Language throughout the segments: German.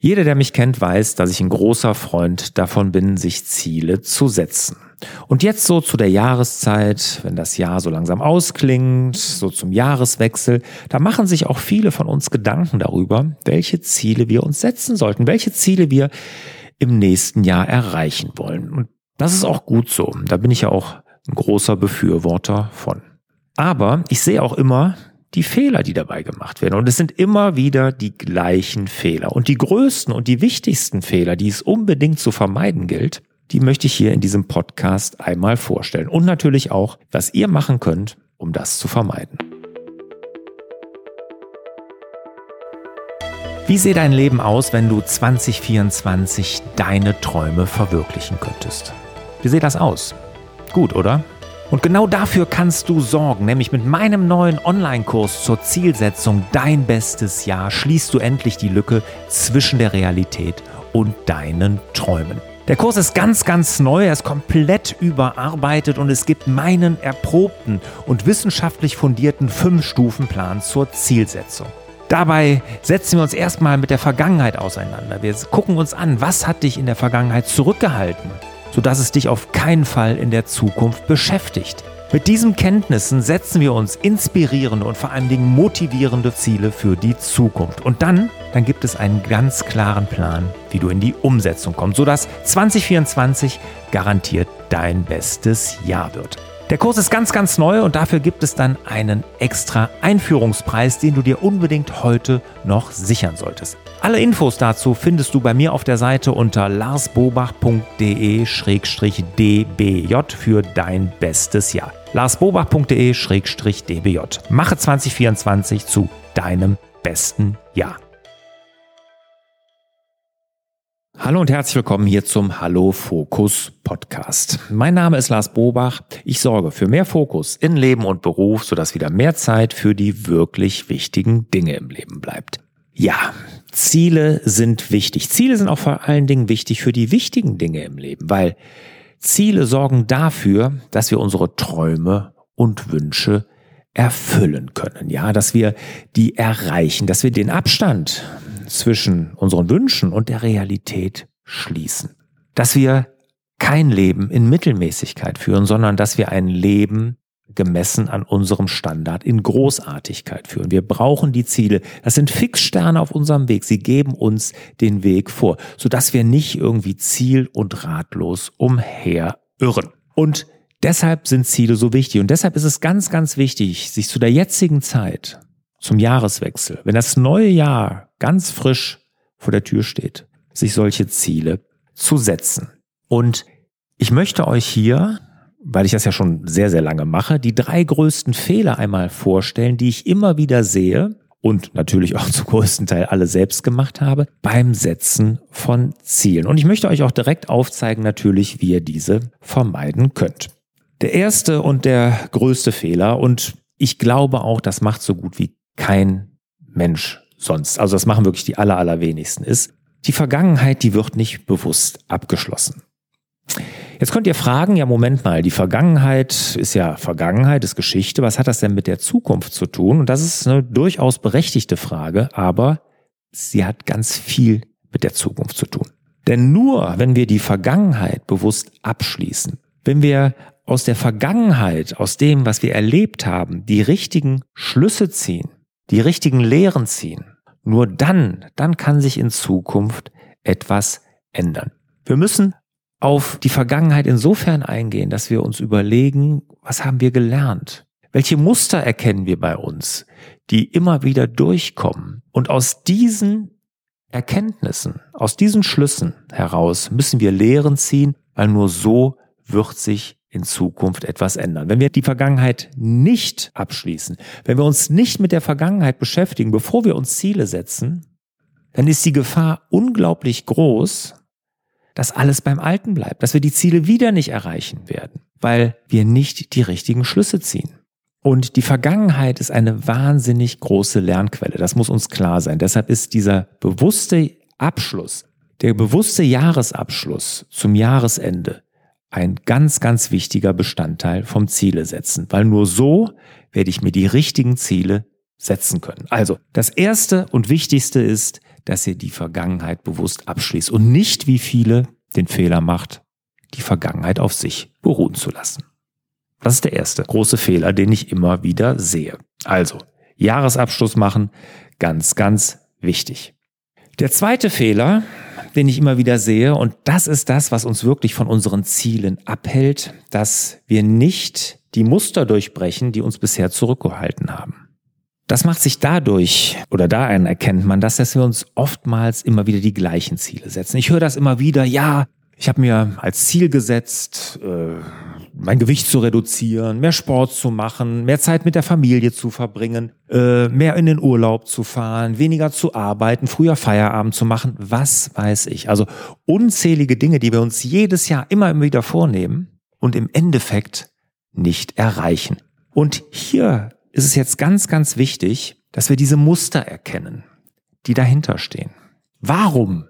Jeder, der mich kennt, weiß, dass ich ein großer Freund davon bin, sich Ziele zu setzen. Und jetzt so zu der Jahreszeit, wenn das Jahr so langsam ausklingt, so zum Jahreswechsel, da machen sich auch viele von uns Gedanken darüber, welche Ziele wir uns setzen sollten, welche Ziele wir im nächsten Jahr erreichen wollen. Und das ist auch gut so. Da bin ich ja auch ein großer Befürworter von. Aber ich sehe auch immer, die Fehler, die dabei gemacht werden. Und es sind immer wieder die gleichen Fehler. Und die größten und die wichtigsten Fehler, die es unbedingt zu vermeiden gilt, die möchte ich hier in diesem Podcast einmal vorstellen. Und natürlich auch, was ihr machen könnt, um das zu vermeiden. Wie sähe dein Leben aus, wenn du 2024 deine Träume verwirklichen könntest? Wie sähe das aus? Gut, oder? Und genau dafür kannst du sorgen, nämlich mit meinem neuen Online-Kurs zur Zielsetzung Dein bestes Jahr schließt du endlich die Lücke zwischen der Realität und deinen Träumen. Der Kurs ist ganz, ganz neu, er ist komplett überarbeitet und es gibt meinen erprobten und wissenschaftlich fundierten Fünf-Stufen-Plan zur Zielsetzung. Dabei setzen wir uns erstmal mit der Vergangenheit auseinander. Wir gucken uns an, was hat dich in der Vergangenheit zurückgehalten? Sodass es dich auf keinen Fall in der Zukunft beschäftigt. Mit diesen Kenntnissen setzen wir uns inspirierende und vor allen Dingen motivierende Ziele für die Zukunft. Und dann, dann gibt es einen ganz klaren Plan, wie du in die Umsetzung kommst, sodass 2024 garantiert dein bestes Jahr wird. Der Kurs ist ganz, ganz neu und dafür gibt es dann einen extra Einführungspreis, den du dir unbedingt heute noch sichern solltest. Alle Infos dazu findest du bei mir auf der Seite unter larsbobach.de-dbj für dein bestes Jahr. larsbobach.de-dbj. Mache 2024 zu deinem besten Jahr. Hallo und herzlich willkommen hier zum Hallo Fokus Podcast. Mein Name ist Lars Bobach. Ich sorge für mehr Fokus in Leben und Beruf, sodass wieder mehr Zeit für die wirklich wichtigen Dinge im Leben bleibt. Ja, Ziele sind wichtig. Ziele sind auch vor allen Dingen wichtig für die wichtigen Dinge im Leben, weil Ziele sorgen dafür, dass wir unsere Träume und Wünsche erfüllen können. Ja, dass wir die erreichen, dass wir den Abstand zwischen unseren Wünschen und der Realität schließen. Dass wir kein Leben in Mittelmäßigkeit führen, sondern dass wir ein Leben gemessen an unserem Standard in Großartigkeit führen. Wir brauchen die Ziele. Das sind Fixsterne auf unserem Weg. Sie geben uns den Weg vor, sodass wir nicht irgendwie ziel- und ratlos umherirren. Und deshalb sind Ziele so wichtig. Und deshalb ist es ganz, ganz wichtig, sich zu der jetzigen Zeit, zum Jahreswechsel, wenn das neue Jahr ganz frisch vor der Tür steht, sich solche Ziele zu setzen. Und ich möchte euch hier, weil ich das ja schon sehr, sehr lange mache, die drei größten Fehler einmal vorstellen, die ich immer wieder sehe und natürlich auch zum größten Teil alle selbst gemacht habe beim Setzen von Zielen. Und ich möchte euch auch direkt aufzeigen natürlich, wie ihr diese vermeiden könnt. Der erste und der größte Fehler und ich glaube auch, das macht so gut wie kein Mensch sonst, also das machen wirklich die aller, allerwenigsten, ist, die Vergangenheit, die wird nicht bewusst abgeschlossen. Jetzt könnt ihr fragen, ja, Moment mal, die Vergangenheit ist ja Vergangenheit, ist Geschichte. Was hat das denn mit der Zukunft zu tun? Und das ist eine durchaus berechtigte Frage, aber sie hat ganz viel mit der Zukunft zu tun. Denn nur wenn wir die Vergangenheit bewusst abschließen, wenn wir aus der Vergangenheit, aus dem, was wir erlebt haben, die richtigen Schlüsse ziehen, die richtigen Lehren ziehen, nur dann, dann kann sich in Zukunft etwas ändern. Wir müssen auf die Vergangenheit insofern eingehen, dass wir uns überlegen, was haben wir gelernt? Welche Muster erkennen wir bei uns, die immer wieder durchkommen? Und aus diesen Erkenntnissen, aus diesen Schlüssen heraus müssen wir Lehren ziehen, weil nur so wird sich in Zukunft etwas ändern. Wenn wir die Vergangenheit nicht abschließen, wenn wir uns nicht mit der Vergangenheit beschäftigen, bevor wir uns Ziele setzen, dann ist die Gefahr unglaublich groß, dass alles beim Alten bleibt, dass wir die Ziele wieder nicht erreichen werden, weil wir nicht die richtigen Schlüsse ziehen. Und die Vergangenheit ist eine wahnsinnig große Lernquelle. Das muss uns klar sein. Deshalb ist dieser bewusste Abschluss, der bewusste Jahresabschluss zum Jahresende ein ganz, ganz wichtiger Bestandteil vom Ziele setzen, weil nur so werde ich mir die richtigen Ziele setzen können. Also, das erste und wichtigste ist, dass ihr die Vergangenheit bewusst abschließt und nicht wie viele den Fehler macht, die Vergangenheit auf sich beruhen zu lassen. Das ist der erste große Fehler, den ich immer wieder sehe. Also, Jahresabschluss machen, ganz, ganz wichtig. Der zweite Fehler, den ich immer wieder sehe, und das ist das, was uns wirklich von unseren Zielen abhält, dass wir nicht die Muster durchbrechen, die uns bisher zurückgehalten haben. Das macht sich dadurch, oder da erkennt man das, dass wir uns oftmals immer wieder die gleichen Ziele setzen. Ich höre das immer wieder, ja, ich habe mir als Ziel gesetzt, äh, mein Gewicht zu reduzieren, mehr Sport zu machen, mehr Zeit mit der Familie zu verbringen, äh, mehr in den Urlaub zu fahren, weniger zu arbeiten, früher Feierabend zu machen, was weiß ich. Also unzählige Dinge, die wir uns jedes Jahr immer wieder vornehmen und im Endeffekt nicht erreichen. Und hier ist es jetzt ganz, ganz wichtig, dass wir diese Muster erkennen, die dahinter stehen. Warum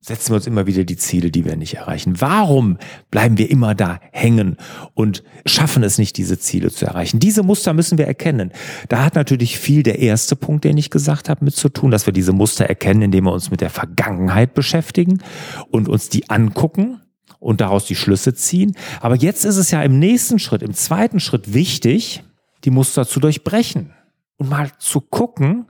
setzen wir uns immer wieder die Ziele, die wir nicht erreichen? Warum bleiben wir immer da hängen und schaffen es nicht, diese Ziele zu erreichen? Diese Muster müssen wir erkennen. Da hat natürlich viel der erste Punkt, den ich gesagt habe, mit zu tun, dass wir diese Muster erkennen, indem wir uns mit der Vergangenheit beschäftigen und uns die angucken und daraus die Schlüsse ziehen. Aber jetzt ist es ja im nächsten Schritt, im zweiten Schritt wichtig, die Muster zu durchbrechen und mal zu gucken,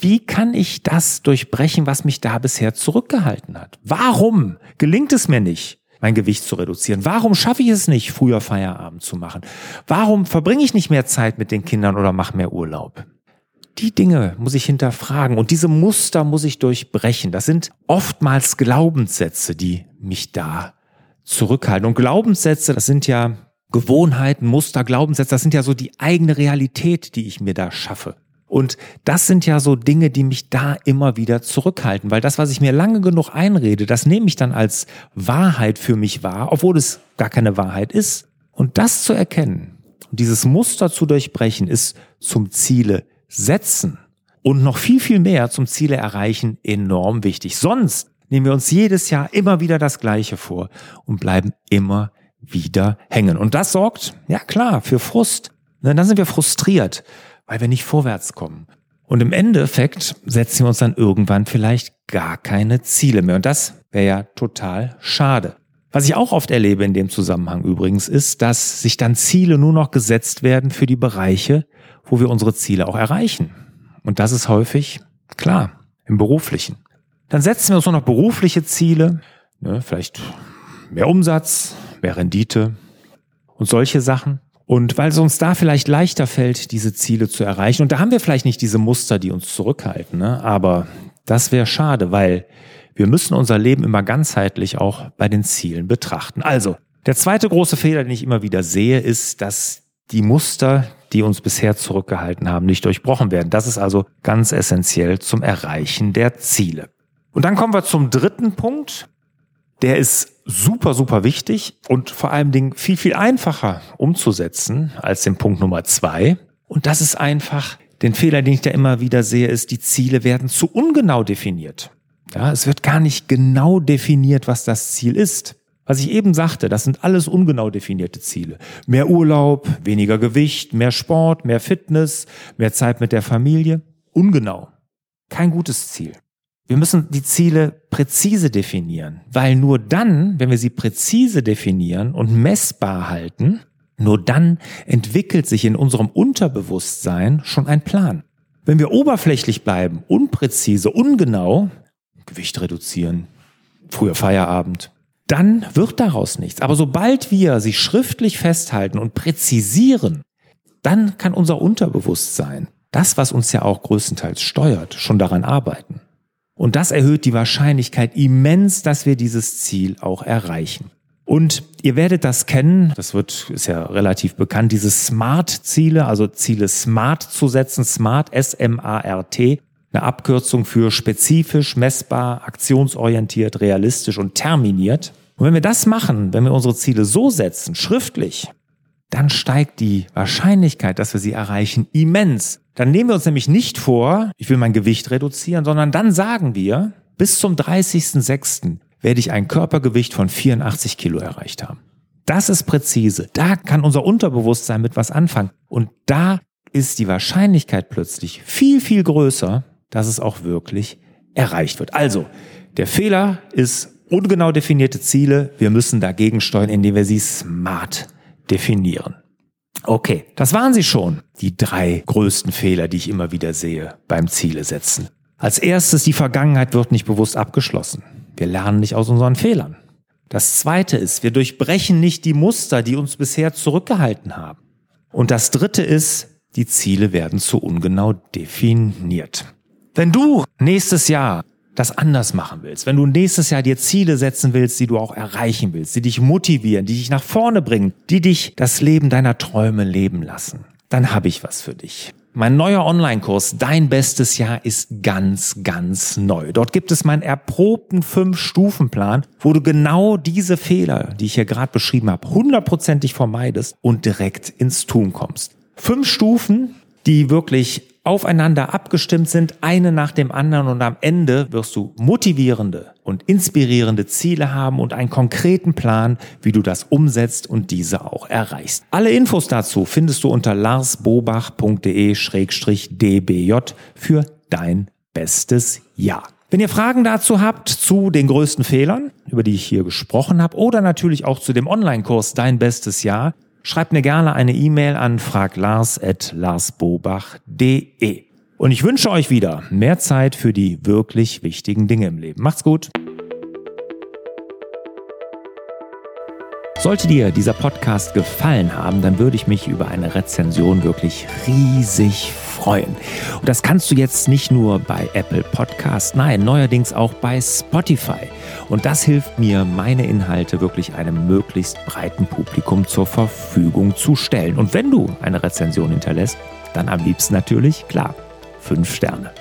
wie kann ich das durchbrechen, was mich da bisher zurückgehalten hat? Warum gelingt es mir nicht, mein Gewicht zu reduzieren? Warum schaffe ich es nicht, früher Feierabend zu machen? Warum verbringe ich nicht mehr Zeit mit den Kindern oder mache mehr Urlaub? Die Dinge muss ich hinterfragen und diese Muster muss ich durchbrechen. Das sind oftmals Glaubenssätze, die mich da zurückhalten. Und Glaubenssätze, das sind ja Gewohnheiten, Muster, Glaubenssätze, das sind ja so die eigene Realität, die ich mir da schaffe. Und das sind ja so Dinge, die mich da immer wieder zurückhalten, weil das, was ich mir lange genug einrede, das nehme ich dann als Wahrheit für mich wahr, obwohl es gar keine Wahrheit ist. Und das zu erkennen und dieses Muster zu durchbrechen, ist zum Ziele setzen und noch viel, viel mehr zum Ziele erreichen enorm wichtig. Sonst nehmen wir uns jedes Jahr immer wieder das Gleiche vor und bleiben immer wieder hängen. Und das sorgt, ja klar, für Frust. Ne, dann sind wir frustriert weil wir nicht vorwärts kommen. Und im Endeffekt setzen wir uns dann irgendwann vielleicht gar keine Ziele mehr. Und das wäre ja total schade. Was ich auch oft erlebe in dem Zusammenhang übrigens ist, dass sich dann Ziele nur noch gesetzt werden für die Bereiche, wo wir unsere Ziele auch erreichen. Und das ist häufig, klar, im beruflichen. Dann setzen wir uns nur noch berufliche Ziele, ne, vielleicht mehr Umsatz, mehr Rendite und solche Sachen. Und weil es uns da vielleicht leichter fällt, diese Ziele zu erreichen, und da haben wir vielleicht nicht diese Muster, die uns zurückhalten, ne? aber das wäre schade, weil wir müssen unser Leben immer ganzheitlich auch bei den Zielen betrachten. Also, der zweite große Fehler, den ich immer wieder sehe, ist, dass die Muster, die uns bisher zurückgehalten haben, nicht durchbrochen werden. Das ist also ganz essentiell zum Erreichen der Ziele. Und dann kommen wir zum dritten Punkt. Der ist super, super wichtig und vor allem Dingen viel, viel einfacher umzusetzen als den Punkt Nummer zwei. Und das ist einfach, den Fehler, den ich da immer wieder sehe, ist, die Ziele werden zu ungenau definiert. Ja, es wird gar nicht genau definiert, was das Ziel ist. Was ich eben sagte, das sind alles ungenau definierte Ziele. Mehr Urlaub, weniger Gewicht, mehr Sport, mehr Fitness, mehr Zeit mit der Familie. Ungenau. Kein gutes Ziel. Wir müssen die Ziele präzise definieren, weil nur dann, wenn wir sie präzise definieren und messbar halten, nur dann entwickelt sich in unserem Unterbewusstsein schon ein Plan. Wenn wir oberflächlich bleiben, unpräzise, ungenau, Gewicht reduzieren, früher Feierabend, dann wird daraus nichts. Aber sobald wir sie schriftlich festhalten und präzisieren, dann kann unser Unterbewusstsein, das, was uns ja auch größtenteils steuert, schon daran arbeiten. Und das erhöht die Wahrscheinlichkeit immens, dass wir dieses Ziel auch erreichen. Und ihr werdet das kennen, das wird, ist ja relativ bekannt, diese Smart-Ziele, also Ziele Smart zu setzen, Smart, S-M-A-R-T, eine Abkürzung für spezifisch, messbar, aktionsorientiert, realistisch und terminiert. Und wenn wir das machen, wenn wir unsere Ziele so setzen, schriftlich, dann steigt die Wahrscheinlichkeit, dass wir sie erreichen, immens. Dann nehmen wir uns nämlich nicht vor, ich will mein Gewicht reduzieren, sondern dann sagen wir, bis zum 30.06. werde ich ein Körpergewicht von 84 Kilo erreicht haben. Das ist präzise. Da kann unser Unterbewusstsein mit was anfangen. Und da ist die Wahrscheinlichkeit plötzlich viel, viel größer, dass es auch wirklich erreicht wird. Also, der Fehler ist ungenau definierte Ziele. Wir müssen dagegen steuern, indem wir sie smart definieren. Okay, das waren sie schon, die drei größten Fehler, die ich immer wieder sehe beim Ziele setzen. Als erstes, die Vergangenheit wird nicht bewusst abgeschlossen. Wir lernen nicht aus unseren Fehlern. Das zweite ist, wir durchbrechen nicht die Muster, die uns bisher zurückgehalten haben. Und das dritte ist, die Ziele werden zu ungenau definiert. Wenn du nächstes Jahr das anders machen willst, wenn du nächstes Jahr dir Ziele setzen willst, die du auch erreichen willst, die dich motivieren, die dich nach vorne bringen, die dich das Leben deiner Träume leben lassen, dann habe ich was für dich. Mein neuer Online-Kurs Dein bestes Jahr ist ganz, ganz neu. Dort gibt es meinen erprobten Fünf-Stufen-Plan, wo du genau diese Fehler, die ich hier gerade beschrieben habe, hundertprozentig vermeidest und direkt ins Tun kommst. Fünf Stufen, die wirklich aufeinander abgestimmt sind, eine nach dem anderen und am Ende wirst du motivierende und inspirierende Ziele haben und einen konkreten Plan, wie du das umsetzt und diese auch erreichst. Alle Infos dazu findest du unter larsbobach.de-dbj für dein bestes Jahr. Wenn ihr Fragen dazu habt, zu den größten Fehlern, über die ich hier gesprochen habe, oder natürlich auch zu dem Online-Kurs Dein bestes Jahr, Schreibt mir gerne eine E-Mail an fraglars.larsbobach.de. Und ich wünsche euch wieder mehr Zeit für die wirklich wichtigen Dinge im Leben. Macht's gut. Sollte dir dieser Podcast gefallen haben, dann würde ich mich über eine Rezension wirklich riesig freuen. Und das kannst du jetzt nicht nur bei Apple Podcast, nein, neuerdings auch bei Spotify. Und das hilft mir, meine Inhalte wirklich einem möglichst breiten Publikum zur Verfügung zu stellen. Und wenn du eine Rezension hinterlässt, dann am liebsten natürlich, klar, fünf Sterne.